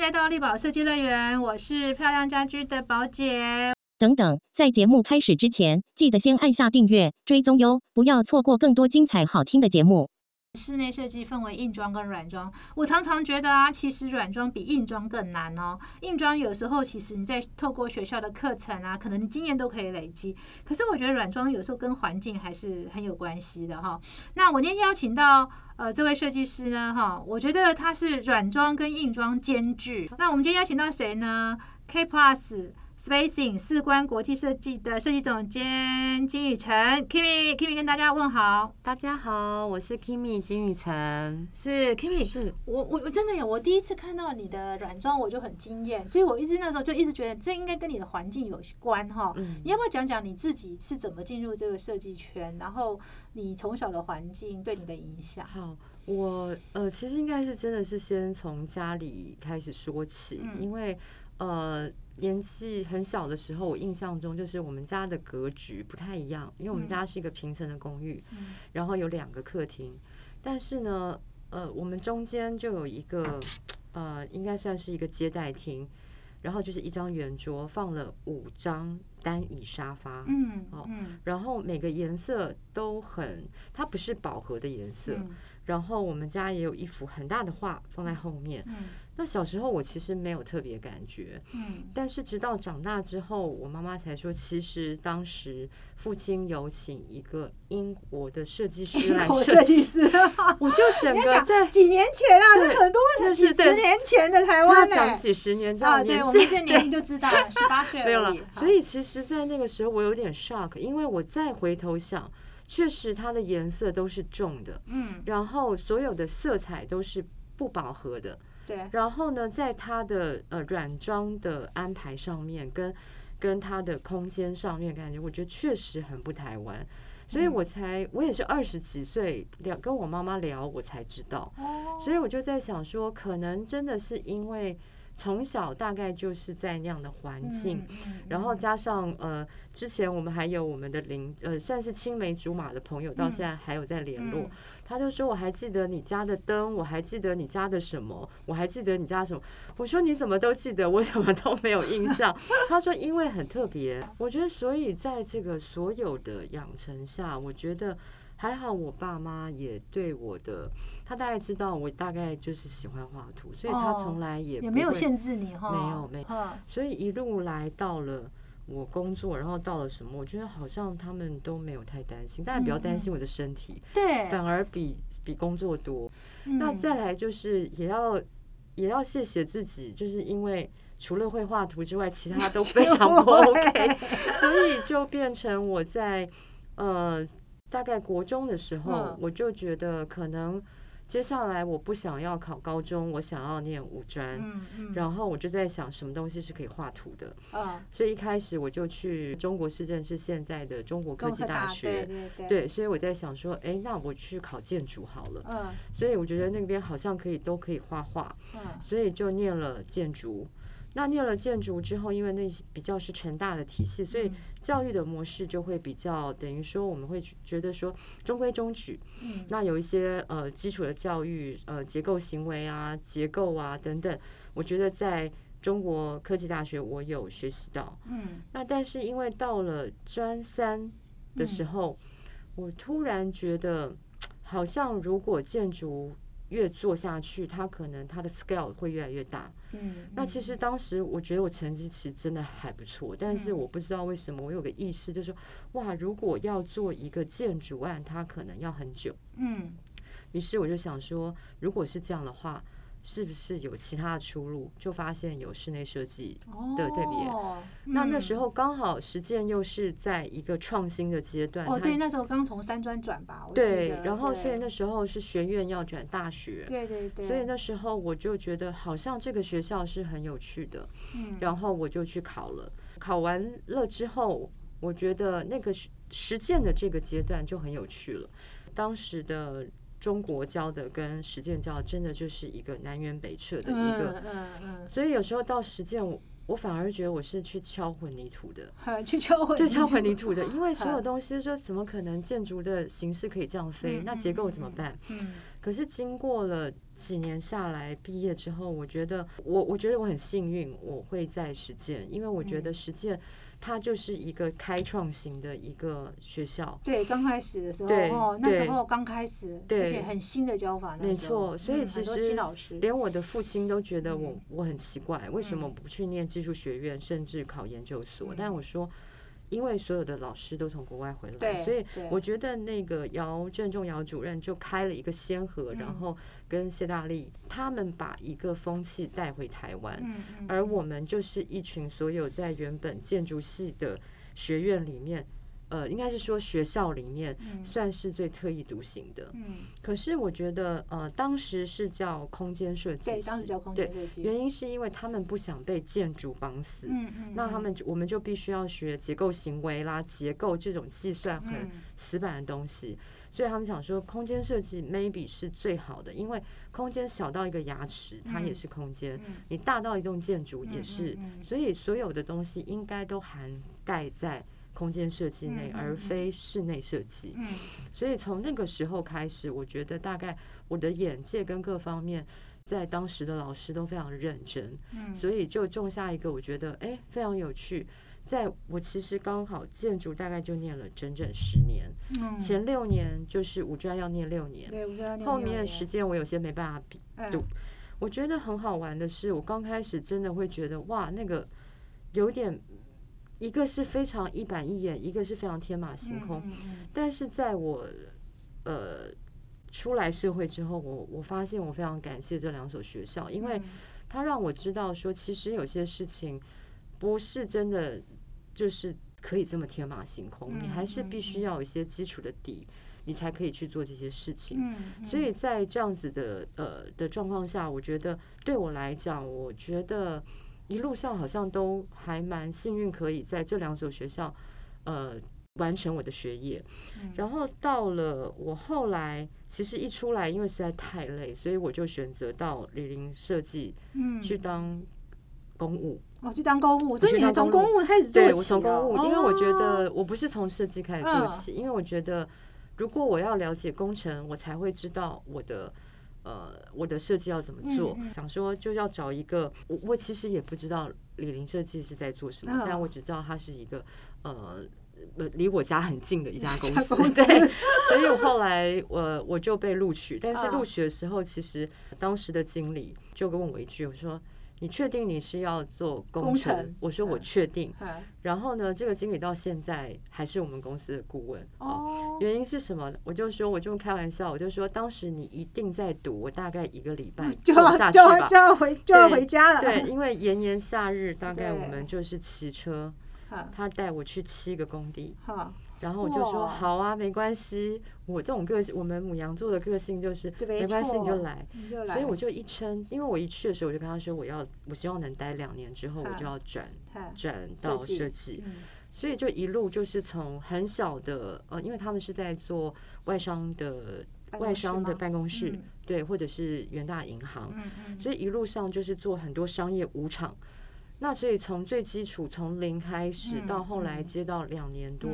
迎来到力宝设计乐园，我是漂亮家居的宝姐。等等，在节目开始之前，记得先按下订阅、追踪哟，不要错过更多精彩好听的节目。室内设计分为硬装跟软装，我常常觉得啊，其实软装比硬装更难哦。硬装有时候其实你在透过学校的课程啊，可能你经验都可以累积。可是我觉得软装有时候跟环境还是很有关系的哈。那我今天邀请到呃这位设计师呢哈，我觉得他是软装跟硬装兼具。那我们今天邀请到谁呢？K Plus。Spacing 四观国际设计的设计总监金宇成，Kimi，Kimi 跟大家问好。大家好，我是 Kimi 金宇成。是 Kimi，是我我我真的有，我第一次看到你的软装，我就很惊艳，所以我一直那时候就一直觉得这应该跟你的环境有关哈。你要不要讲讲你自己是怎么进入这个设计圈，然后你从小的环境对你的影响？好，我呃其实应该是真的是先从家里开始说起，因为呃。年纪很小的时候，我印象中就是我们家的格局不太一样，因为我们家是一个平层的公寓，然后有两个客厅，但是呢，呃，我们中间就有一个 呃，应该算是一个接待厅，然后就是一张圆桌，放了五张单椅沙发，嗯，哦，然后每个颜色都很，它不是饱和的颜色，然后我们家也有一幅很大的画放在后面。那小时候我其实没有特别感觉，嗯，但是直到长大之后，我妈妈才说，其实当时父亲有请一个英国的设计师来设计师，我就整 个在几年前啊，这很多几十年前的台湾讲几十年啊，对，我们这年龄就知道了，十八岁 没有了。所以其实，在那个时候我有点 shock，因为我再回头想，确实它的颜色都是重的，嗯，然后所有的色彩都是不饱和的。然后呢，在它的呃软装的安排上面，跟跟它的空间上面，感觉我觉得确实很不台湾，所以我才我也是二十几岁聊跟我妈妈聊，我才知道，所以我就在想说，可能真的是因为。从小大概就是在那样的环境，然后加上呃，之前我们还有我们的邻呃，算是青梅竹马的朋友，到现在还有在联络。他就说：“我还记得你家的灯，我还记得你家的什么，我还记得你家什么。”我说：“你怎么都记得？我怎么都没有印象？”他说：“因为很特别。”我觉得，所以在这个所有的养成下，我觉得。还好，我爸妈也对我的，他大概知道我大概就是喜欢画图，所以他从来也也没有限制你哈，没有没有，所以一路来到了我工作，然后到了什么，我觉得好像他们都没有太担心，大家比较担心我的身体，对，反而比比工作多。那再来就是也要也要谢谢自己，就是因为除了会画图之外，其他都 非常不 OK，所以就变成我在呃。大概国中的时候，我就觉得可能接下来我不想要考高中，我想要念五专。然后我就在想，什么东西是可以画图的？所以一开始我就去中国市政是现在的中国科技大学。对，所以我在想说，哎，那我去考建筑好了。所以我觉得那边好像可以都可以画画。所以就念了建筑。那念了建筑之后，因为那比较是成大的体系，所以教育的模式就会比较等于说，我们会觉得说中规中矩。嗯，那有一些呃基础的教育，呃结构行为啊、结构啊等等，我觉得在中国科技大学我有学习到。嗯，那但是因为到了专三的时候，我突然觉得好像如果建筑。越做下去，他可能他的 scale 会越来越大。嗯，那其实当时我觉得我成绩其实真的还不错，但是我不知道为什么我有个意识，就是说，哇，如果要做一个建筑案，它可能要很久。嗯，于是我就想说，如果是这样的话。是不是有其他的出路？就发现有室内设计的特别。那那时候刚好实践又是在一个创新的阶段。哦，对，那时候刚从三专转吧。对，然后所以那时候是学院要转大学。对对对。所以那时候我就觉得好像这个学校是很有趣的。嗯。然后我就去考了。考完了之后，我觉得那个实践的这个阶段就很有趣了。当时的。中国教的跟实践教真的就是一个南辕北辙的一个，所以有时候到实践，我我反而觉得我是去敲混凝土的，去敲混，对，敲混凝土的，因为所有东西说怎么可能建筑的形式可以这样飞？那结构怎么办？嗯，可是经过了几年下来，毕业之后，我觉得我我觉得我很幸运，我会在实践，因为我觉得实践。它就是一个开创型的一个学校。对，刚开始的时候，哦，那时候刚开始，而且很新的教法。没错，所以其实连我的父亲都觉得我我很奇怪，为什么不去念技术学院，甚至考研究所？但我说。因为所有的老师都从国外回来，所以我觉得那个姚正仲姚主任就开了一个先河，然后跟谢大力他们把一个风气带回台湾，而我们就是一群所有在原本建筑系的学院里面。呃，应该是说学校里面算是最特立独行的。嗯，可是我觉得，呃，当时是叫空间设计，对，当时叫空间设计。原因是因为他们不想被建筑绑死。嗯嗯。那他们我们就必须要学结构行为啦，结构这种计算很死板的东西。所以他们想说，空间设计 maybe 是最好的，因为空间小到一个牙齿，它也是空间；你大到一栋建筑也是。所以所有的东西应该都涵盖在。空间设计内，而非室内设计。嗯，所以从那个时候开始，我觉得大概我的眼界跟各方面，在当时的老师都非常认真。嗯，所以就种下一个我觉得哎非常有趣。在我其实刚好建筑大概就念了整整十年。嗯，前六年就是五专要念六年，对，后面时间我有些没办法比度。我觉得很好玩的是，我刚开始真的会觉得哇，那个有点。一个是非常一板一眼，一个是非常天马行空。但是在我呃出来社会之后，我我发现我非常感谢这两所学校，因为它让我知道说，其实有些事情不是真的就是可以这么天马行空，你还是必须要有一些基础的底，你才可以去做这些事情。所以在这样子的呃的状况下，我觉得对我来讲，我觉得。一路上好像都还蛮幸运，可以在这两所学校，呃，完成我的学业。然后到了我后来，其实一出来，因为实在太累，所以我就选择到李林设计，嗯，去当公务。哦，去当公务，所以你从公务开始做起。对，我从公务，因为我觉得我不是从设计开始做起，因为我觉得如果我要了解工程，我才会知道我的。呃，我的设计要怎么做？想说就要找一个，我我其实也不知道李林设计是在做什么，但我只知道它是一个呃，离我家很近的一家公司。对，所以我后来我我就被录取，但是录取的时候，其实当时的经理就跟我一句，我说。你确定你是要做工程？我说我确定。然后呢，这个经理到现在还是我们公司的顾问。哦，原因是什么？我就说，我就开玩笑，我就说，当时你一定在读，我大概一个礼拜 就要就要就要回就要回家了。对，因为炎炎夏日，大概我们就是骑车，他带我去七个工地。然后我就说好啊，没关系。我这种个性，我们母羊座的个性就是没关系，你就来。所以我就一撑，因为我一去的时候，我就跟他说，我要我希望能待两年之后，我就要转转到设计。所以就一路就是从很小的呃，因为他们是在做外商的外商的办公室，对，或者是元大银行，所以一路上就是做很多商业舞场。那所以从最基础从零开始到后来接到两年多，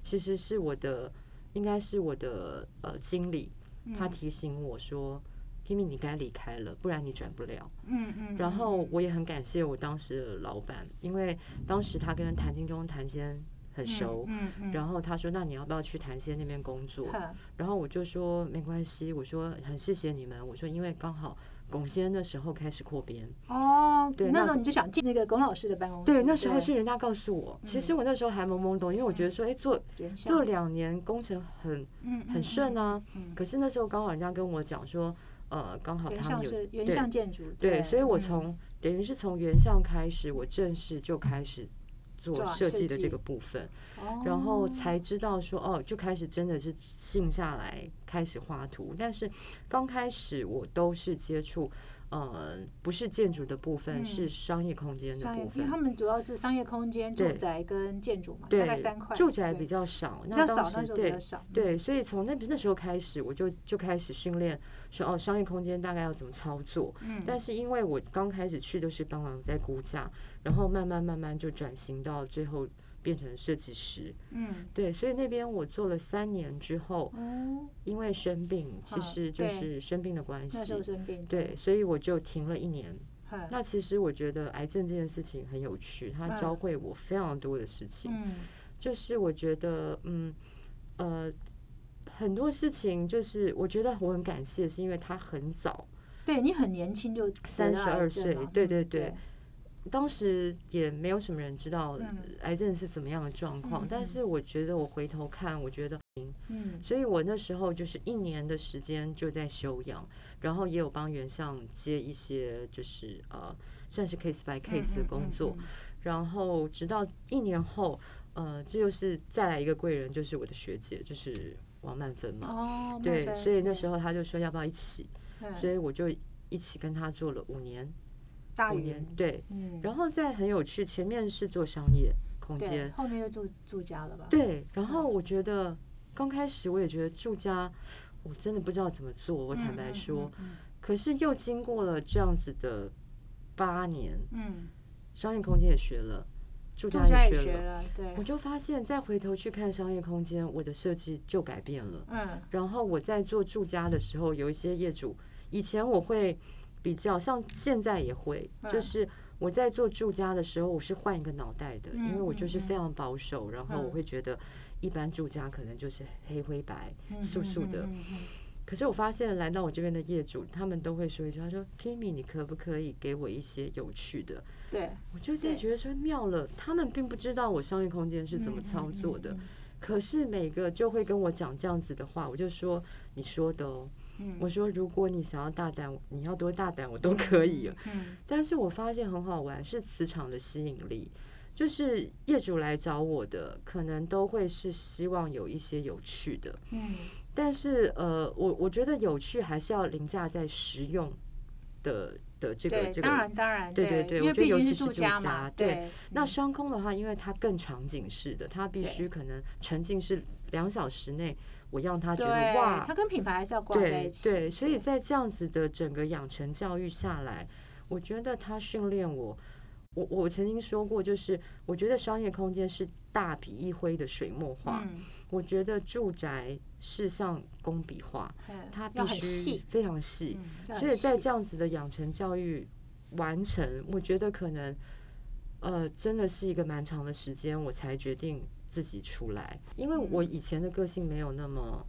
其实是我的应该是我的呃经理，他提醒我说，Kimi 你该离开了，不然你转不了。嗯嗯。然后我也很感谢我当时的老板，因为当时他跟谭金忠、谭坚很熟。嗯嗯。然后他说：“那你要不要去谭坚那边工作？”然后我就说：“没关系。”我说：“很谢谢你们。”我说：“因为刚好。”龚先那时候开始扩编哦，对，那时候你就想进那个龚老师的办公室。对，那时候是人家告诉我，其实我那时候还懵懵懂，因为我觉得说，哎，做做两年工程很很顺啊。可是那时候刚好人家跟我讲说，呃，刚好他们有原像建筑，对，所以我从等于是从原像开始，我正式就开始。做设计的这个部分，然后才知道说哦，就开始真的是静下来开始画图。但是刚开始我都是接触呃，不是建筑的部分，是商业空间的部，分。因为他们主要是商业空间、住宅跟建筑嘛，大对概三块。对住宅比较少，比那较少，那时候比较少。对，所以从那那时候开始，我就就开始训练说哦，商业空间大概要怎么操作。嗯，但是因为我刚开始去都是帮忙在估价，然后慢慢慢慢就转型到最后变成设计师。嗯，对，所以那边我做了三年之后，嗯，因为生病，其实就是生病的关系那，时候生病。对，，所以我就停了一年。那其实我觉得癌症这件事情很有趣，它嗯教会我非常多的事情。嗯就是我觉得，嗯，呃，很多事情就是我觉得我很感谢，是因为他很早，对你很年轻就得到32癌症岁对对对当时也没有什么人知道嗯。癌症是怎么样的状况，但是我觉得我回头看，我觉得，嗯。所以我那时候就是一年的时间就在休养，然后也有帮原上接一些就是呃算是 case by case 的工作，，然后直到一年后，呃，这就是再来一个贵人，就是我的学姐，就是王曼芬嘛。哦，对，所以那时候，候他就说要不要一起，嗯。所以我就一起跟他做了五年，大五年，对。嗯，然后再很有趣，前面是做商业空，间，后面又住住家了吧？对。然后我觉得刚开始我也觉得住家，我真的不知道怎么做，我嗯，坦白嗯说。，嗯可是又经过了这样子的八年，嗯，商业空间也学了，住家也也学了。学了，对我，就发现，再回头去看商业空间，我的设计就改变了。嗯然后我在做住家的时候，有一些业主，以前我会比较，像现在也会，嗯就是我在做住家的时候，我是换一个脑袋的，嗯因为我就是非常保守，然后我嗯会觉得一般住家可能就是黑灰白、嗯素素的。可是我发现来到我这边的业主，他们都会说一句，他说：“Kimi，你可不可以给我一些有趣的？”对，我就在对觉得说妙了，他们并不知道我商业空间是怎么操作的。嗯？可是每个就会跟我讲这样子的话，我就说你说的哦，嗯。我说如果你想要大胆，你要多大胆我都可以。嗯但是我发现很好玩，是磁场的吸引力，就是业主来找我的，可能都会是希望有一些有趣的，嗯。但是呃，我我觉得有趣还是要凌驾在实用的的这个这个当个。然当然，对对对我觉得尤其是住家嘛，对对，那商空的话，因为它更场景式的，它必须可能沉浸式两小时内，我让他觉得哇他，跟品牌还是要挂在一起，对对，所以在这样子的整个养成教育下来，我觉得他训练我，我我曾经说过，就是我觉得商业空间是大笔一挥的水墨画，嗯，我觉得住宅是像工笔画，嗯它必须，非常细，嗯所以在这样子的养成教育完成，我觉得可能呃真的是一个蛮长的时间，我才决定自己出来，因为我以前的个性没有那么。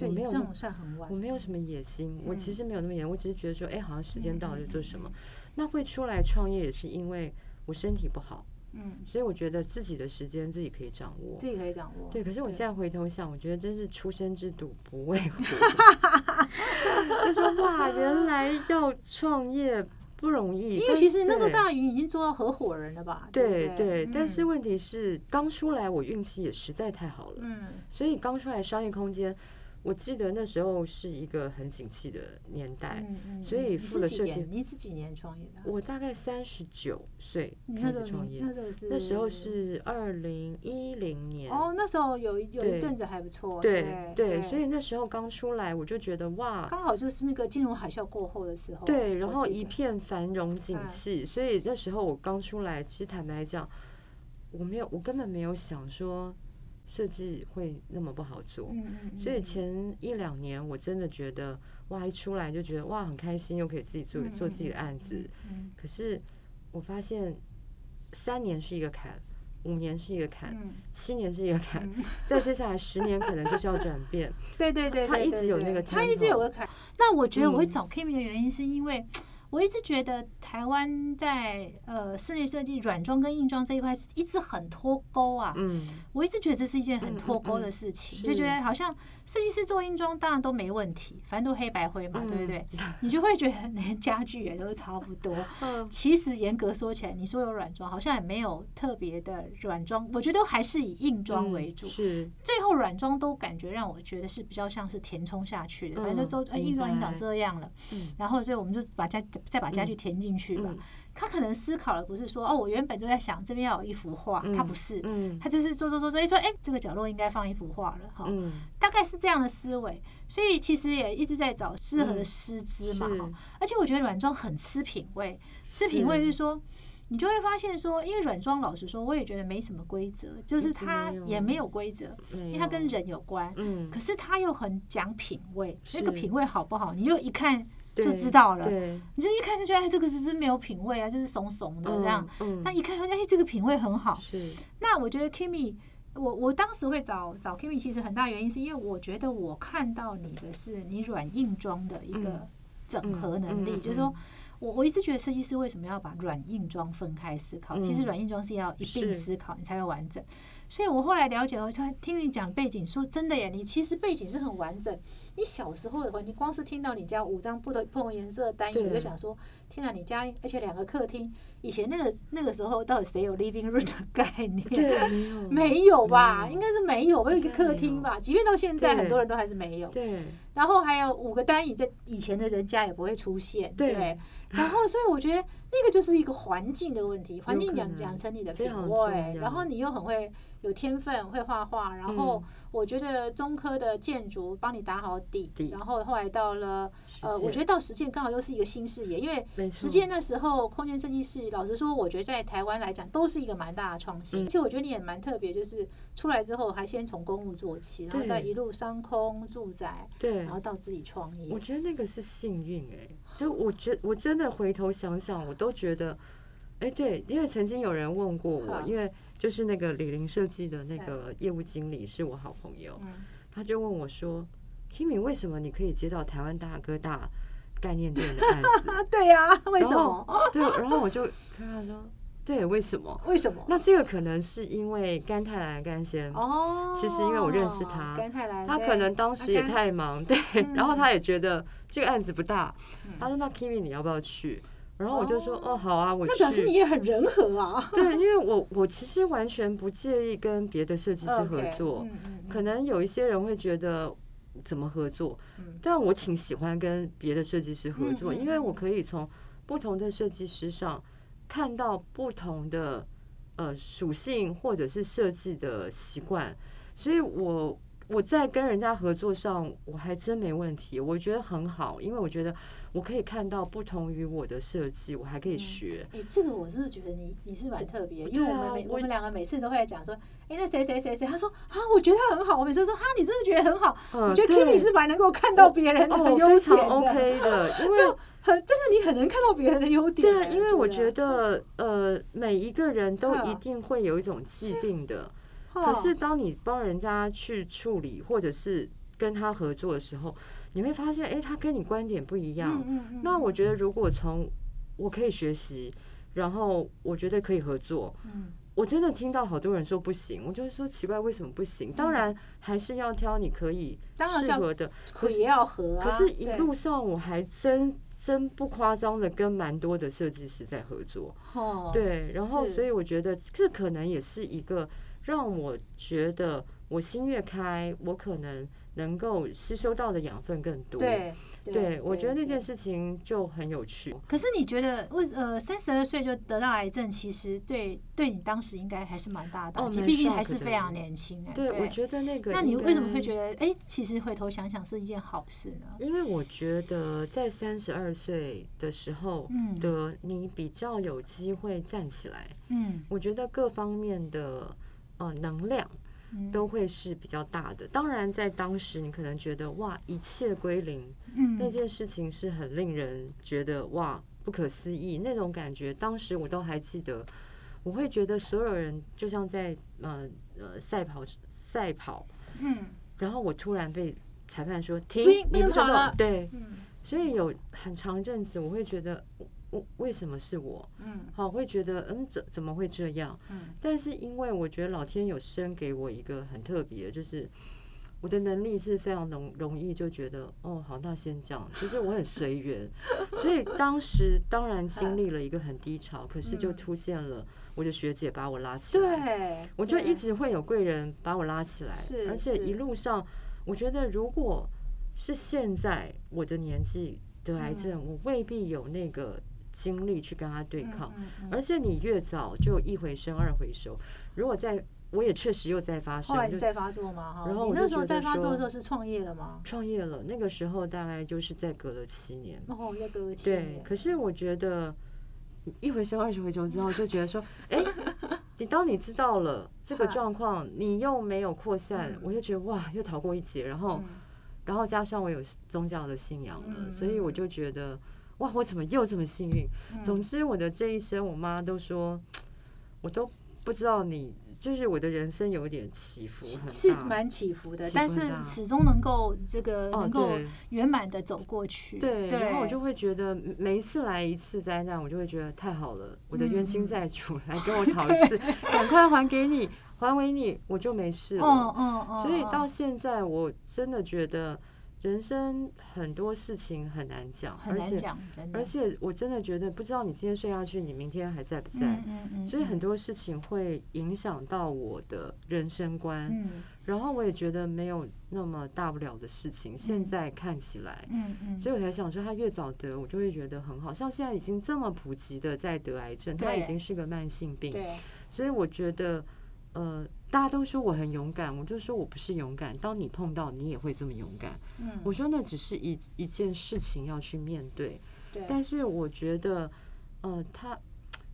我没有这种算很晚我，没有什么野心，我其嗯实没有那么野，我只是觉得说，哎、好像时间到了就做什么。嗯那会出来创业也是因为我身体不好，嗯，所以我觉得自己的时间自己可以掌握自。己可以掌握，对，可是我现在回头想，我觉得真是出生之犊不畏虎 就说哇，原来要创业不容易。因为其实那时候大云已经做到合伙人了吧？对不对，但是嗯问题是刚出来我运气也实在太好了，嗯所以刚出来商业空间，我记得那时候是一个很景气的年代。嗯嗯，所以付了设计年？你是几年创业的啊？我大概三十九岁开始创业，那时候是那时候是二零一零年。哦，那时候有一有一阵子还不错，对对所以那时候刚出来，我就觉得哇，刚好就是那个金融海啸过后的时候，对，然后一片繁荣景嗯气，所以那时候我刚出来，其实坦白讲，我没有，我根本没有想说设计会那么不好做。嗯嗯，所以嗯前一两年，我真的觉得哇，一出来就觉得哇很开心，又可以自己做嗯做自己的嗯案子。嗯可是我发现三年是一个坎，五年是一个坎，嗯七年是一个坎，嗯，再接下来十年可能就是要转变。对对对，他一直有那个他一直有个坎。那我觉得我会嗯找 Kimi 的原因是因为。我一直觉得台湾在呃室内设计软装跟硬装这一块一直很脱钩啊，嗯，我一直觉得这是一件很嗯脱钩的事情，是就觉得好像设计师做硬装当然都没问题，反正都黑白灰嘛，对不嗯对？你就会觉得 连家具也都差不多。嗯其实严格说起来，你说有软装，好像也没有特别的软装，我觉得还是以硬装为主。嗯是最后软装都感觉让我觉得是比较像是填充下去的，反正都、嗯呃硬装已经长这样了，嗯然后所以我们就把家再把家具填进去吧。他可能思考的不是说哦，我原本就在想这边要有一幅画，他不是，他就是做做做做，一说哎，这个角落应该放一幅画了哈，大概是这样的思维，所以其实也一直在找适合的师资嘛哈。而且我觉得软装很吃品味，吃品味是说，你就会发现说，因为软装老实说，我也觉得没什么规则，就是它也没有规则，因为它跟人有关，嗯，可是它又很讲品味，那个品味好不好，你又一看。就知道了，你就一看就觉得这个只是没有品味啊，就是怂怂的这样。那一看说，哎，这个品味很好。是。那我觉得 Kimi，我我当时会找找 Kimi，其实很大原因是因为我觉得我看到你的是你软硬装的一个整合能力，就是说我我一直觉得设计师为什么要把软硬装分开思考？其实软硬装是要一并思考，你才会完整。所以我后来了解了，才听你讲背景，说真的耶，你其实背景是很完整。你小时候的话，你，光是听到你家五张不同不同颜色的单椅，我就想说，天哪！你家而且两个客厅，以前那个那个时候到底谁有 living room 的概念？对，没有，没有吧？应该是没有，没有一个客厅吧？即便到现在，很多人都还是没有。对。然后还有五个单椅，在以前的人家也不会出现。对。然后，所以我觉得那个就是一个环境的问题，环境养养成你的品味，然后你又很会。有天分，会画画，然后我觉得中科的建筑帮你打好底，然后后来到了呃，我觉得到实践刚好又是一个新视野，因为实践那时候空间设计师，老实说，我觉得在台湾来讲都是一个蛮大的创新，而且我觉得你也蛮特别，就是出来之后还先从公务做起，然后再一路商空住宅，对，然后到自己创业。我觉得那个是幸运哎，就我觉我真的回头想想，我都觉得，哎，对，因为曾经有人问过我，因为。就是那个李林设计的那个业务经理是我好朋友，他就问我说：“Kimi，为什么你可以接到台湾大哥大概念店的案子？” 对呀，为什么？对，然后我就跟他说：“对，为什么？为什么？那这个可能是因为甘泰来甘先哦，其实因为我认识他，甘泰来，他可能当时也太忙，对，然后他也觉得这个案子不大，他说：那 Kimi 你要不要去？”然后我就说哦好啊，我那表示你也很人和啊。对，因为我我其实完全不介意跟别的设计师合作，可能有一些人会觉得怎么合作，但我挺喜欢跟别的设计师合作，因为我可以从不同的设计师上看到不同的呃属性或者是设计的习惯，所以我。我在跟人家合作上，我还真没问题，我觉得很好，因为我觉得我可以看到不同于我的设计，我还可以学。哎，这个我真的觉得你你是蛮特别，因为我们每我们两个每次都会讲说，哎，那谁谁谁谁，他说啊，我觉得他很好，我每次说哈，你真的觉得很好，我觉得 Kimi 是蛮能够看到别人的优点的，OK 的，因为很真的你很能看到别人的优点。对，因为我觉得呃，每一个人都一定会有一种既定的。可是，当你帮人家去处理，或者是跟他合作的时候，你会发现，哎，他跟你观点不一样。那我觉得，如果从我可以学习，然后我觉得可以合作。我真的听到好多人说不行，我就是说奇怪，为什么不行？当然还是要挑你可以适合的，可也要合。可是，一路上我还真真不夸张的跟蛮多的设计师在合作。哦，对，然后所以我觉得这可能也是一个。让我觉得我心越开，我可能能够吸收到的养分更多。对，对我觉得那件事情就很有趣。可是你觉得，为呃三十二岁就得到癌症，其实对对你当时应该还是蛮大的打击，毕竟还是非常年轻。对，我觉得那个，那你为什么会觉得，哎，其实回头想想是一件好事呢？因为我觉得在三十二岁的时候的你比较有机会站起来。嗯，我觉得各方面的。呃，能量都会是比较大的。当然，在当时你可能觉得哇，一切归零，那件事情是很令人觉得哇不可思议那种感觉。当时我都还记得，我会觉得所有人就像在呃呃赛跑赛跑，嗯，然后我突然被裁判说停，你不跑了，对，所以有很长一阵子我会觉得。为什么是我？嗯，好，会觉得嗯，怎怎么会这样？嗯，但是因为我觉得老天有生给我一个很特别，就是我的能力是非常容容易就觉得哦，好，那先这样，就是我很随缘，所以当时当然经 历了一个很低潮，可是就出现了我的学姐把我拉起来，对，我就一直会有贵人把我拉起来，而且一路上，我觉得如果是现在我的年纪。得癌症，我未必有那个精力去跟他对抗。而且你越早就一回生二回熟，如果在我也确实又在发生后来，发作吗？哈，然后你那时候我就觉得再发作的时候是创业了吗？创业了，那个时候大概就是在隔了七年。哦，要隔七对，可是我觉得一回生二十回熟之后，就觉得说，哎、你当你知道了这个状况，你又没有扩散嗯，我就觉得哇，又逃过一劫。然后，嗯然后加上我有宗教的信仰了，嗯所以我嗯就觉得哇，我怎么又这么幸运？嗯总之，我的这一生，我妈都说，我都不知道你，就是我的人生有点起伏很大。是蛮起伏的，但是始终能够这个哦，能够圆满的走过去。对，然后我就会觉得每一次来一次灾难，我就会觉得太好了，我的冤亲嗯债主来跟我 讨一次，赶快还给你，还给你，我就没事了。嗯嗯嗯，所以到嗯现在，我真的觉得人生很多事情很难讲，而且很难讲，而且我真的觉得，不知道你今天睡下去，你明天还在不在？嗯嗯嗯，所以很嗯多事情会影响到我的人生观，嗯然后我也觉得没有那么大不了的事情。现嗯在看起来，嗯嗯，所以我才想说，他越早得，我就会觉得很好。像现在已经这么普及的在得癌症，他已经是个慢性病，对，所以我觉得，呃，大家都说我很勇敢，我就说我不是勇敢。当你碰到，你也会这么勇敢。嗯，我说那只是一一件事情要去面对，对，但是我觉得，呃，它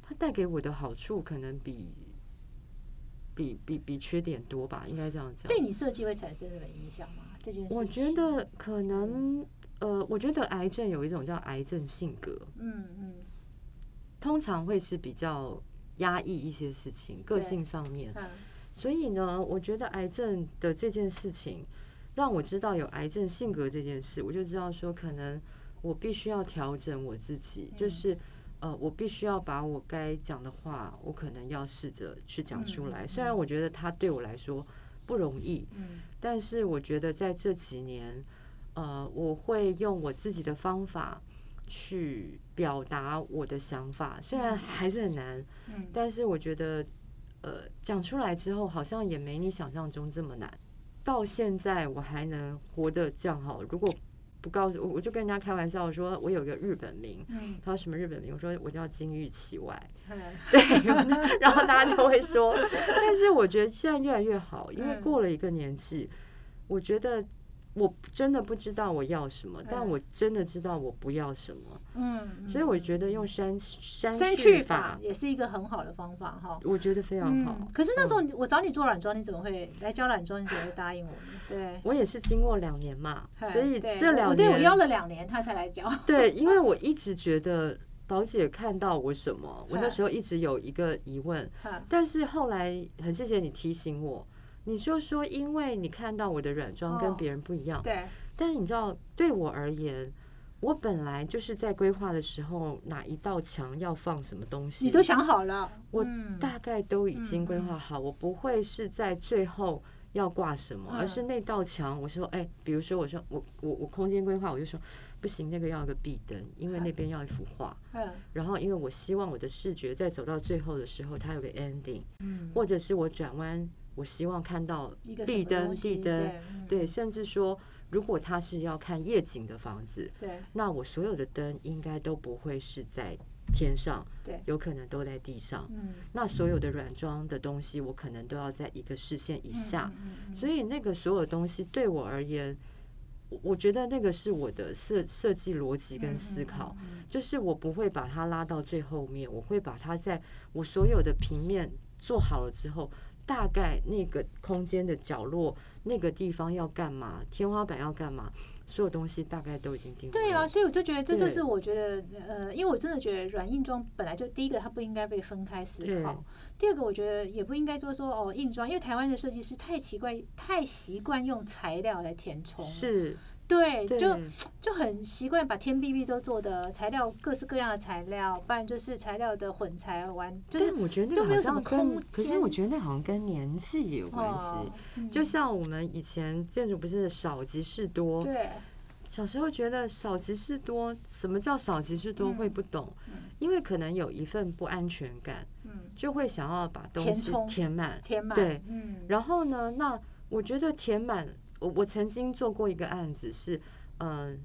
它带给我的好处可能比比比比缺点多吧，应该这样讲。对你设计会产生什么影响吗？这件事情，我觉得可能，呃，我觉得癌症有一种叫癌症性格，嗯嗯通常会是比较压抑一些事情，个性上面。嗯所以呢，我觉得癌症的这件事情，让我知道有癌症性格这件事，我就知道说，可能我必须要调整我自己，就是呃，我必须要把我该讲的话，我可能要试着去讲出来。嗯虽然我觉得它对我来说不容易，嗯但是我觉得在这几年，呃，我会用我自己的方法去表达我的想法，虽然还是很难，嗯。但是我觉得，呃，讲出来之后好像也没你想象中这么难。到现在我还能活得这样好，如果不告诉我，我就跟人家开玩笑说，我有个日本名。嗯他说什么日本名？我说我叫金玉其外，嗯对，然后大家都会说，但是我觉得现在越来越好，因为嗯过了一个年纪，我觉得我真的不知道我要什么，但嗯我真的知道我不要什么，嗯，所以我觉得用删删删去去法也是一个很好的方法哈。我觉得非常好。嗯，可是那时候我找你做软装，你怎么会来教软装？你怎么会答应我呢？对，我也是经过两年嘛，所以这两我对我邀了两年，他才来教。对，因为 我一直觉得宝姐看到我什么，我那时候一直有一个疑问，但是后来很谢谢你提醒我，你就说因为你看到我的软装跟哦别人不一样，对，但是你知道对我而言。我本来就是在规划的时候，哪一道墙要放什么东西，你都想好了。我嗯大概都已经规划好，我不会是在最后要挂什么，嗯而是那道墙，我说，哎、比如说，我说我我我空间规划，我就说不行，那个要一个壁灯，因为那边要一幅画，嗯然后因为我希望我的视觉在走到最后的时候，它有个 ending，嗯，或者是我转弯，我希望看到壁灯、什么东西地灯，对甚至说，如果他是要看夜景的房子，对那我所有的灯应该都不会是在天上，对有可能都在地上。嗯那所有的软装的东西，我可能都要在一个视线以下，所以那个所有东西对我而言，我我觉得那个是我的设设计逻辑跟思考，就是我不会把它拉到最后面，我会把它在我所有的平面做好了之后。大概那个空间的角落，那个地方要干嘛，天花板要干嘛，所有东西大概都已经定好对啊，所以我就觉得这就是我觉得呃，因为我真的觉得软硬装本来就第一个它不应该被分开思考，第二个我觉得也不应该说说哦硬装，因为台湾的设计师太奇怪，太习惯用材料来填充，是，对，就就很习惯把天壁壁都做的材料各式各样的材料，不然就是材料的混材完，就是但我觉得那好像跟，空可是我觉得那好像跟年纪也有关系。哦嗯就像我们以前建筑不是少即是多，对小时候觉得少即是多，什么叫少即是多嗯会不懂，嗯因为可能有一份不安全感，嗯就会想要把东西填满。填满对嗯然后呢，那我觉得填满，我我曾经做过一个案子是，嗯、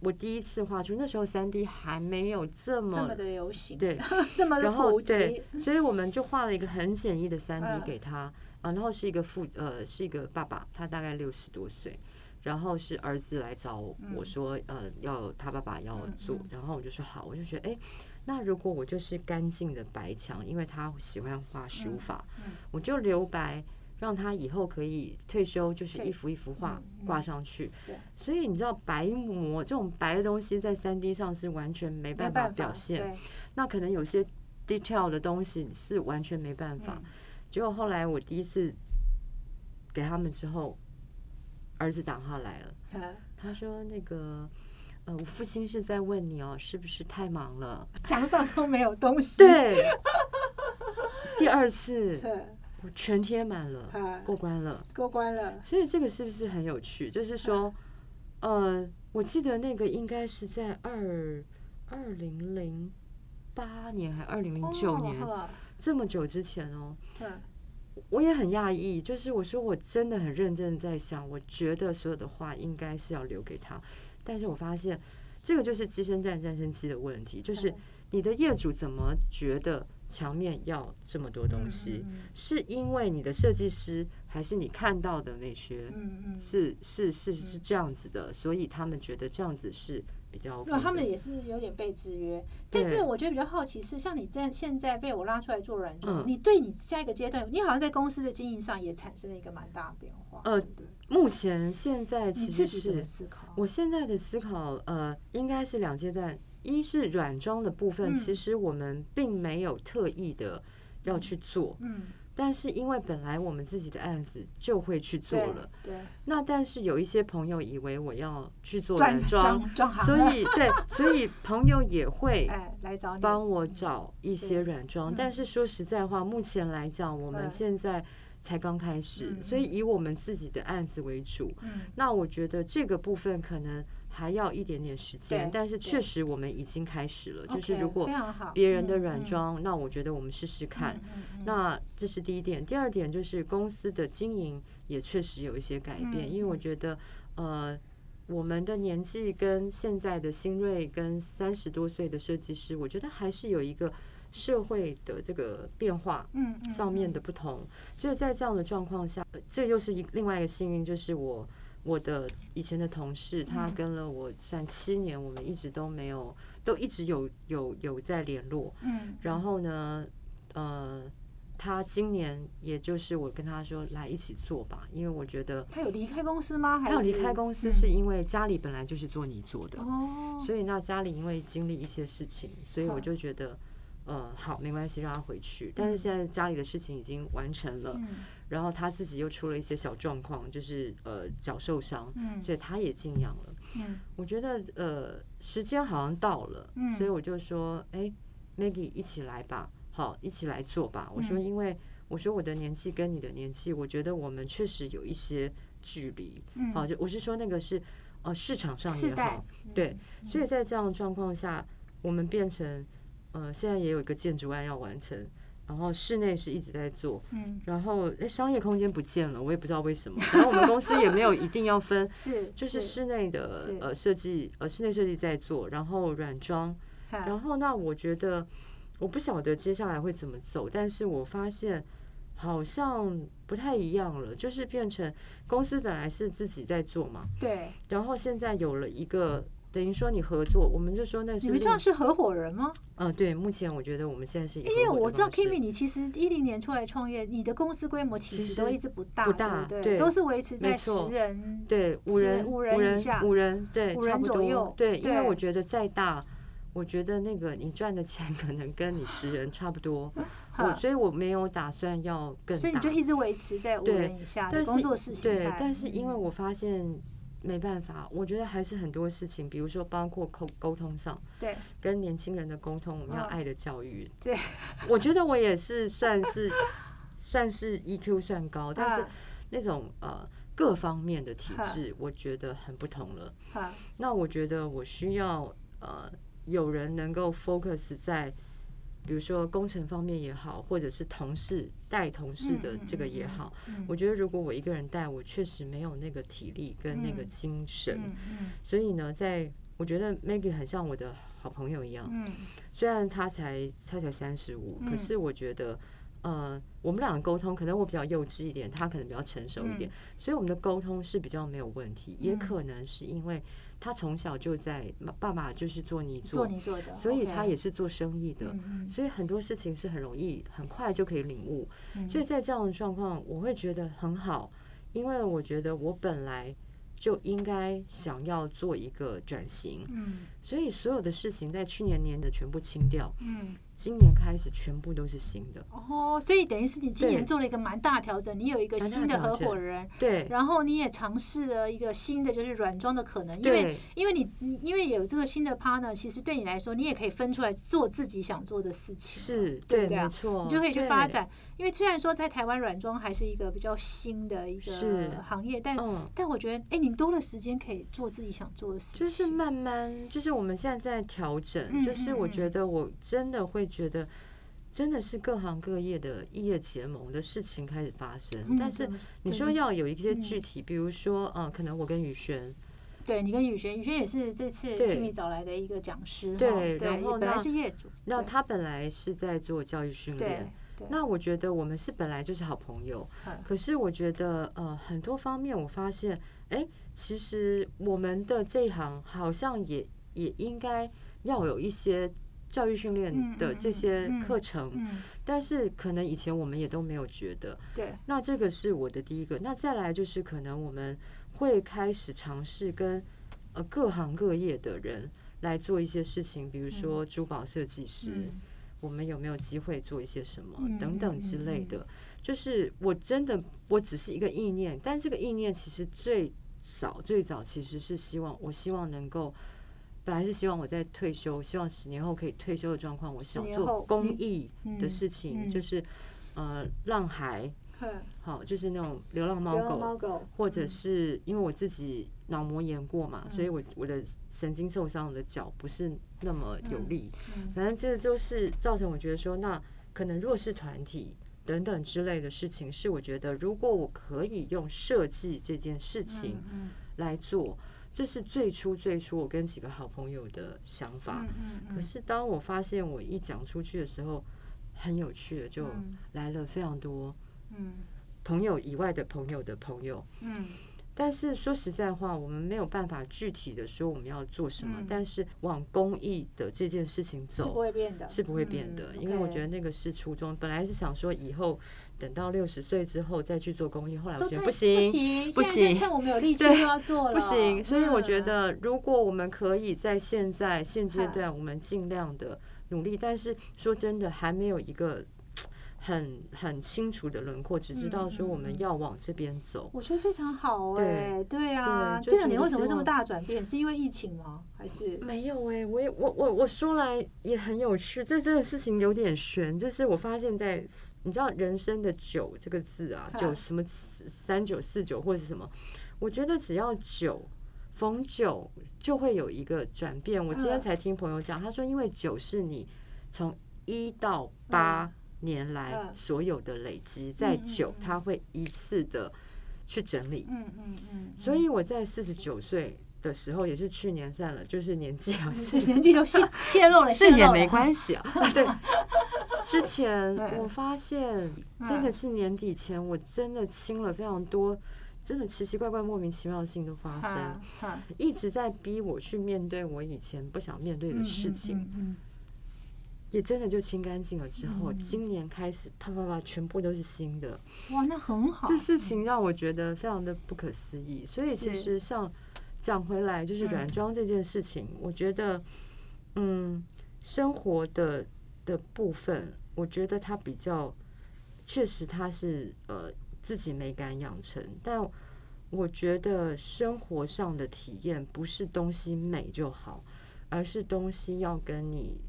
我第一次画出，那时候三 D 还没有这么这么的流行，对，这么的然后对，，所以我们就画了一个很简易的三嗯。D 给他啊，然后是一个父呃是一个爸爸，他大概六十多岁，然后是儿子来找我说呃要他爸爸要做然后我就说好，我就觉得哎。那如果我就是干净的白墙，因为他喜欢画书法，嗯。我就留白，让他以后可以退休，就是一幅一幅画挂上去对。所以你知道白膜这种白的东西在三 D 上是完全没没办法表现，那可能有些 detail 的东西是完全没办法。嗯结果后来我第一次给他们之后，儿子打电话来了，呃他说那个。呃，我父亲是在问你哦，是不是太忙了？墙上都没有东西，对，第二次是我全贴满了，啊过关了。过关了，所以这个是不是很有趣？就是说，呃，我记得那个应该是在二二零零八年还二零零九年、哦这么久之前哦，嗯我也很讶异。就是我说我真的很认真的在想，我觉得所有的话应该是要留给他，但是我发现这个就是鸡生蛋战胜鸡的问题，就是嗯你的业主怎么觉得墙面要这么多东西？嗯是因为你的设计师，还是你看到的美学？嗯嗯，是是是是这样子的，所以他们觉得这样子是比较他们也是有点被制约，但是我觉得比较好奇是，像你这样现在被我拉出来做软装，嗯你对你下一个阶段，你好像在公司的经营上也产生了一个蛮大的变化。呃目前现在你其实是思考？我现在的思考，呃，应该是两阶段。一是软装的部分，嗯其实我们并没有特意的要去做，嗯，但是因为本来我们自己的案子就会去做了。对，那但是有一些朋友以为我要去做软装，所以对，所以朋友也会 哎来找你帮我找一些软装，嗯但是说实在话，目前来讲，我们嗯现在才刚开始，嗯所以以我们自己的案子为主。嗯那我觉得这个部分可能还要一点点时间，但是确实我们已经开始了。就是如果别人的软装，那我觉得我们试试看。那这是第一点，第二点就是公司的经营也确实有一些改变，嗯因为我嗯觉得呃。我们的年纪跟现在的新锐跟三十多岁的设计师，我觉得还是有一个社会的这个变化嗯嗯上面的不同，所以在这样的状况下，呃这又是一另外一个幸运，就是我我的以前的同事，他嗯。跟了我算七年，我们一直都没有，都一直有有有在联络，嗯，然后呢，呃，他今年也就是我跟他说来一起做吧，因为我觉得他有离开公司吗？还他有离开公司，嗯是因为家里本来就是做泥做的，哦，所以那家里因为经历一些事情，所以我就觉得，呃，好，没关系，让他回去。但是现在家里的事情已经完成了，嗯然后他自己又出了一些小状况，就是呃脚受伤，嗯所以他也静养了。嗯我觉得呃时间好像到了，嗯所以我就说，哎，Maggie 一起来吧，好，一起来做吧。我说，嗯因为我说我的年纪跟你的年纪，我觉得我们确实有一些距离，嗯，好，就我是说那个是呃市场上也好，对，所以在这样的状况下，我们变成呃现在也有一个建筑案要完成。然后室内是一直在做，嗯。然后诶商业空间不见了，我也不知道为什么。然后我们公司也没有一定要分，是就是室内的呃设计，呃室内设计在做，然后软装，然然后那我觉得我不晓得接下来会怎么走，但是我发现好像不太一样了，就是变成公司本来是自己在做嘛，对，然后现在有了一个等于说你合作，我们就说那是你们这样是合伙人吗？呃对，目前我觉得我们现在是因为我知道 Kimi，你其实一零年出来创业，你的公司规模其其实实都一直不大，不大对对都是维持在十人。对五人五人以下五人对五人左右对，因为我觉得再大。我觉得那个你赚的钱可能跟你十人差不多，我所以我没有打算要更大。所以你就一直维持在五对人以下的工作室形对态。，但是因为嗯我发现没办法，我觉得还是很多事情，比如说包括沟沟通上，对。跟年轻人的沟通，我们要嗯。爱的教育。对，我觉得我也是算是 算是 EQ 算高，但是啊那种呃各方面的体质，我觉得很不同了。哈那我觉得我需要呃有人能够 focus 在，比如说工程方面也好，或者是同事带同事的这个也好。嗯我觉得如果我一个人带，我确实没有那个体力跟那个嗯精神，所以呢，在我觉得 Maggie 很像我的好朋友一样。嗯虽然他才他才三十五，嗯可是我觉得，呃，我们两个沟通，可能我比较幼稚一点，他可能比较成熟一点，所以我们的沟通是比较没有问题。也嗯可能是因为他从小就在爸爸就是做泥做做，你做的，所以他也是做生意的。所以很多事情是很容易、很快就可以领悟。嗯所以在这样的状况，我会觉得很好，因为我觉得我本来就应该想要做一个转型，嗯所以所有的事情在去年年的全部清掉，嗯今年开始全部都是新的。哦，所以等于是你今年做了一个蛮大调整，你有一个新的合伙人，对。然后你也尝试了一个新的就是软装的可能，因为因为你你因为有这个新的 partner，其实对你来说，你也可以分出来做自己想做的事情，是，对，对不对错，你就可以去发。展。因为虽然说在台湾软装还是一个比较新的一个行业，但嗯，但我觉得，哎，你多了时间可以做自己想做的事情，就是慢慢，就是我们现在在调整，嗯就是我觉得我真的会觉得。真的是各行各业的异业结盟的事情开始发生，嗯但是你说要有一些嗯具体，比如说，呃，可能我跟宇轩，对你跟宇轩，宇轩也是这次对。Kimi 找来的一个讲师，对对，然后本来那是业主，那他本来是在做教育训练，那我觉得我们是本来就是好朋友，嗯。可是我觉得呃很多方面我发现，哎，其实我们的这一行好像也也应该要有一些教育训练嗯的嗯这些嗯课程，嗯，但是可能以前我们也都没有觉得。对，那这个是我的第一个，那再来就是可能我们会开始尝试跟呃各行各业的人来做一些事情，比如说珠宝设计师。嗯我们有没有机会做一些什么嗯等等之类的？就是我真的我只是一个意念，但这个意念其实最早最早其实是希望，我希望能够。本来是希望我在退休，希望十年后可以退休的状况，我想做公益的嗯事情，嗯就是呃让孩好，就是那种流浪猫狗，猫狗，或者是因为我自己脑膜炎过嘛，所以嗯我我的神经受伤，我的脚不是那么有力。嗯反正这都是造成我觉得说，那可能弱势团体等等之类的事情，是我觉得如果我可以用设计这件事情嗯来做，这是最初最初我跟几个好朋友的想法。嗯嗯可是当我发现我一讲出去的时候，很有趣的就嗯来了非常多嗯朋友以外的朋友的朋友。嗯但是说实在话，我们没有办法具体的说我们要做什么，嗯但是往公益的这件事情走是不走会变的，是不会变的，嗯因为我觉得那个是初衷。本来是想说以后等到六十岁之后再去做公益，后来我觉得不行，行，不行趁我们有力 气对就要做了，不行。所以我觉嗯得，如果我们可以在现在现阶段，我们尽量的努力，但是说真的，还没有一个很很清楚的轮廓，只知道说我们要往这边走。我觉得非常好哎、对啊，这两年为什么会这么大转变？是因为疫情吗？还是没有哎、我也我我我说来也很有趣，这这个事情有点悬，就是我发现在你知道人生的九这个字啊，九什么三九四九或者是什么，我觉得只要九逢九就会有一个转变。我今天嗯。才听朋友讲，他说因为九是你从一到八年来嗯。所有的累积，在九嗯。它会一次的去整理。嗯嗯嗯，所以我在四十九岁的时候，也是去年算了，就是年纪啊，这年纪就泄泄露了，是也没关系啊。对，之前嗯我发现真的是年底前，我真的清了非常多，真的奇奇怪怪、莫名其妙的事情都发生一直在逼我去面对我以前不想面对的事情，也真的就清干净了。之后，嗯今年开始啪啪啪，全部都是新的。嗯哇，那很好，这事情让我觉得非常的不可思议。所以其实像讲回来，就是嗯软装这件事情，我觉得，嗯，生活的的部分，我觉得他比较确实他是呃自己美感养成，但我觉得生活上的体验不是东西美就好，而是东西要跟你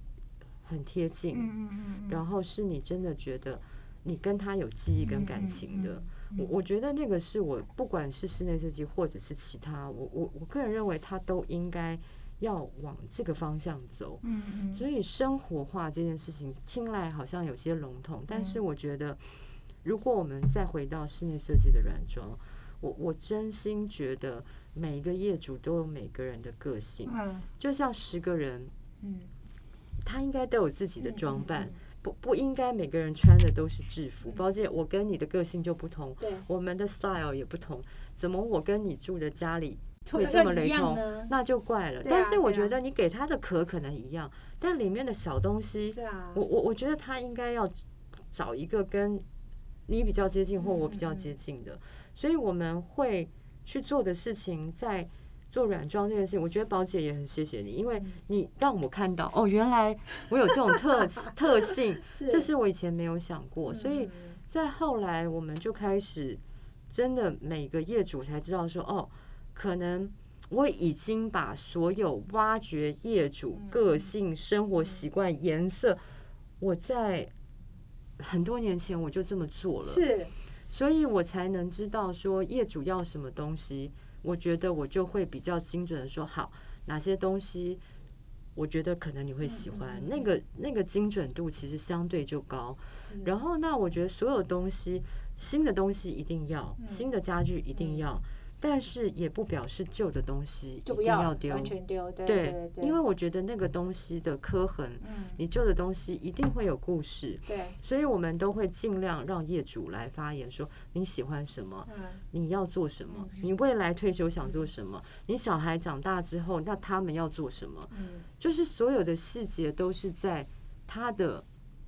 很贴近，嗯嗯嗯嗯，然后是你真的觉得你跟他有记忆跟感情的。嗯我我觉得那个是我不管是室内设计或者是其他，我我我个人认为他都应该要往这个方向走。嗯嗯，所以生活化这件事情听来好像有些笼统，但是嗯。我觉得如果我们再回到室内设计的软装，我我真心觉得每一个业主都有每个人的个性，嗯。就像十个人，嗯，他应该都有自己的嗯装扮不不应该每个人穿的都是制服。包姐，我跟你的个性就不同，对，我们的 style 也不同，怎么我跟你住的家里会会这么雷同？那就怪了。但是我觉得你给他的壳可能一样，但里面的小东西，我我我觉得他应该要找一个跟你比较接近或我比较接近的，所以我们会去做的事情，在做软装这件事情，我觉得宝姐也很谢谢你，因为嗯。你让我看到哦，原来我有这种特 特性，这是我以前没有想过，所以嗯。在后来我们就开始真的每个业主才知道说哦，可能。我已经把所有挖掘业主嗯个性、生活习惯、颜色，我在很多年前我就这么做了，是。所以我才能知道说业主要什么东西，我觉得我就会比较精准的说好哪些东西，我觉得可能你会喜欢，那个那个精准度其实相对就高。嗯。然后那我觉得所有东西，新的东西一定要，嗯。新的家具一定要，但是也不表示旧的东西一定要丢完。全丢，对对，对，因为我觉得那个东西的刻痕，嗯。你旧的东西一定会有故事，对。所以我们都会尽量让业主来发言，说你喜欢什么，嗯。你要做什么嗯，你未来退休想做什么，你小孩长大之后，那他们要做什么，嗯。就是所有的细节都是在他的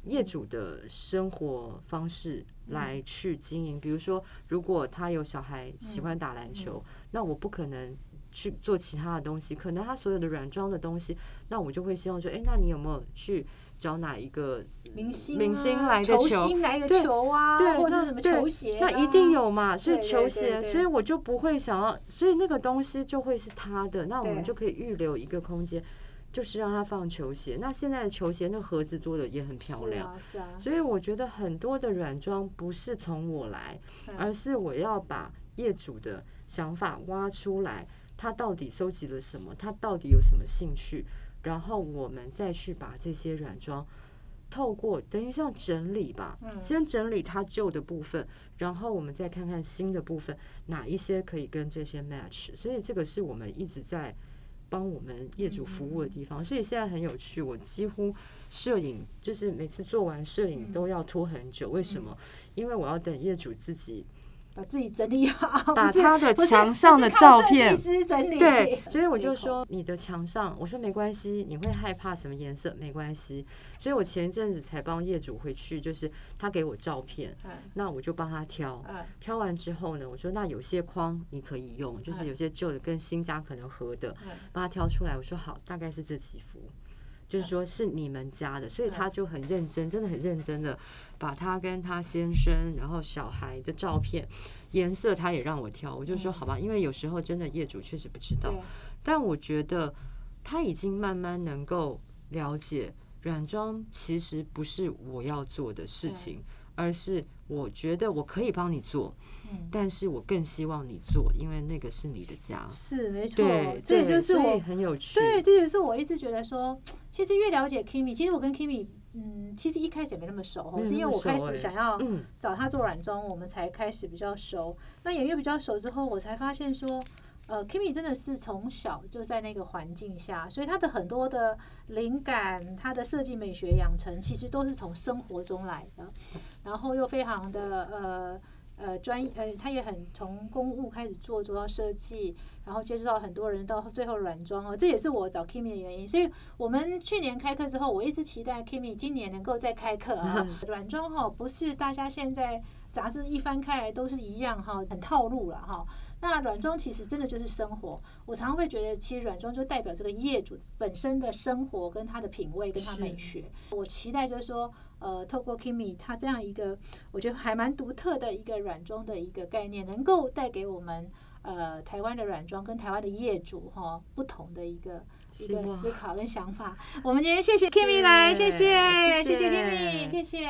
业主的生活方式来去经营。比如说，如果他有小孩喜欢打篮球，那我不可能。去做其他的东西，可能他所有的软装的东西，那我就会希望说，哎、那你有没有去找哪一个明星啊明星来个球来个对球啊，对，或者什么球鞋啊，那一定有嘛。所以球鞋，所以我就不会想要，所以那个东西就会是他的，那我们就可以预留一个空间，就是让他放球鞋。那现在的球鞋那盒子做的也很漂亮，是啊，是啊，所以我觉得很多的软装不是从我来，嗯而是我要把业主的想法挖出来，他到底收集了什么，他到底有什么兴趣，然后我们再去把这些软装。透过等于像整理吧，嗯先整理它旧的部分，然后我们再看看新的部分，哪一些可以跟这些 match。所以这个是我们一直在帮我们业主服务的地方。所以现在很有趣，我几乎摄影就是每次做完摄影都要拖很久，为什么？因为我要等业主自己把自己整理好，把他的墙上的照片整理，对，所以我就说你的墙上，我说没关系，你会害怕什么颜色没关系。所以我前一阵子才帮业主回去，就是他给我照片，嗯那我就帮他挑。嗯挑完之后呢，我说那有些框你可以用，就是嗯有些旧的跟新家可能合的，嗯帮他挑出来。我说好，大概是这几幅，就是说是你们家的，所以他就很认真，真的很认真的把他跟他先生，然后小孩的照片颜色他也让我挑，我就说嗯。好吧，因为有时候真的业主确实不知道，但我觉得他已经慢慢能够了解软装其实不是我要做的事情，而是我觉得我可以帮你做，嗯但是我更希望你做，因为那个是你的家。是没错对，，这个对所以就是我很有趣。对，这也是我一直觉得说，其实越了解 Kimi，其实我跟 Kimi，嗯，其实一开始也没那么熟哦，是因为我开始想要嗯，找他做软装，我们才开始比较熟。那也越比较熟之后，我才发现说，呃，Kimi 真的是从小就在那个环境下，所以他的很多的灵感，他的设计美学养成，其实都是从生活中来的，然后又非常的呃。呃，专呃，他也很从公务开始做，做到设计，然后接触到很多人，到最后软装哦，这也是我找 Kimi 的原因。所以我们去年开课之后，我一直期待 Kimi 今年能够再开课啊。软装哈，不是大家现在杂志一翻开来都是一样哈，很套路了哈。那软装其实真的就是生活，我常常会觉得，其实软装就代表这个业主本身的生活跟他的品味跟他美学。我期待就是说，呃，透过 Kimi 他这样一个我觉得还蛮独特的一个软装的一个概念，能够带给我们呃台湾的软装跟台湾的业主哈不同的一个。一个思考跟想法，我们今天谢谢 Kimi 来，谢谢，谢谢谢谢 Kimi，谢谢。